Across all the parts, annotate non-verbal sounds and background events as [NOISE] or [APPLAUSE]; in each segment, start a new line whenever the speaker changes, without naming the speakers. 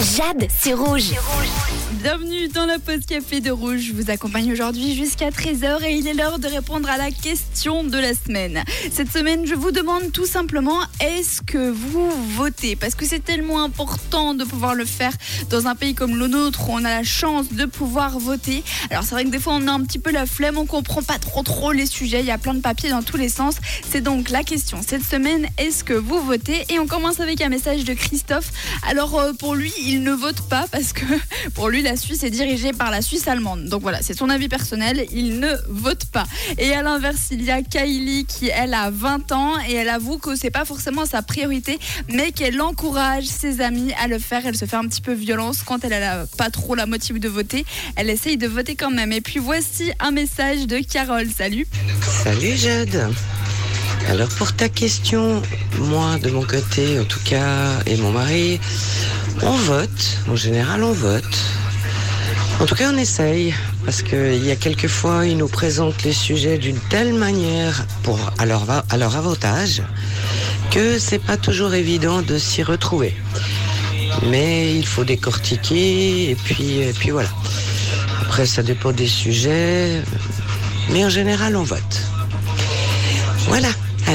Jade, c'est rouge.
Bienvenue dans la pause café de Rouge. Je vous accompagne aujourd'hui jusqu'à 13h et il est l'heure de répondre à la question de la semaine. Cette semaine, je vous demande tout simplement est-ce que vous votez? Parce que c'est tellement important de pouvoir le faire dans un pays comme le nôtre où on a la chance de pouvoir voter. Alors c'est vrai que des fois on a un petit peu la flemme, on comprend pas trop trop les sujets, il y a plein de papiers dans tous les sens. C'est donc la question cette semaine, est-ce que vous votez? Et on commence avec un message de Christophe. Alors euh, pour lui, il ne vote pas parce que [LAUGHS] pour lui la Suisse est dirigée par la Suisse allemande. Donc voilà, c'est son avis personnel, il ne vote pas. Et à l'inverse, il y a Kylie qui elle a 20 ans et elle avoue que c'est pas forcément sa priorité, mais qu'elle encourage ses amis à le faire. Elle se fait un petit peu violence quand elle a pas trop la motive de voter. Elle essaye de voter quand même. Et puis voici un message de Carole. Salut.
Salut Jade. Alors pour ta question, moi de mon côté en tout cas et mon mari, on vote. En général on vote. En tout cas on essaye parce qu'il y a quelques fois ils nous présentent les sujets d'une telle manière pour à leur, à leur avantage que c'est pas toujours évident de s'y retrouver. Mais il faut décortiquer et puis, et puis voilà. Après ça dépend des sujets, mais en général on vote. Voilà.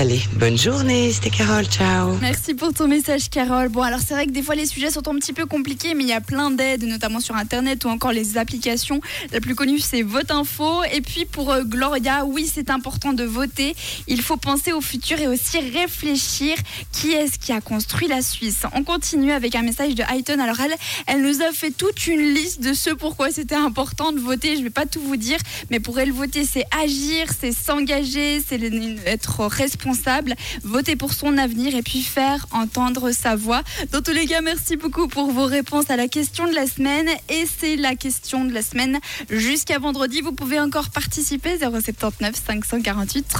Allez, bonne journée, c'était Carole, ciao.
Merci pour ton message, Carole. Bon, alors c'est vrai que des fois les sujets sont un petit peu compliqués, mais il y a plein d'aides, notamment sur Internet ou encore les applications. La plus connue, c'est Vote Info. Et puis pour euh, Gloria, oui, c'est important de voter. Il faut penser au futur et aussi réfléchir qui est-ce qui a construit la Suisse? On continue avec un message de Hayton. Alors elle, elle nous a fait toute une liste de ce pourquoi c'était important de voter. Je ne vais pas tout vous dire, mais pour elle, voter, c'est agir, c'est s'engager, c'est être voter pour son avenir et puis faire entendre sa voix. Dans tous les cas, merci beaucoup pour vos réponses à la question de la semaine. Et c'est la question de la semaine jusqu'à vendredi. Vous pouvez encore participer 079 548 3000.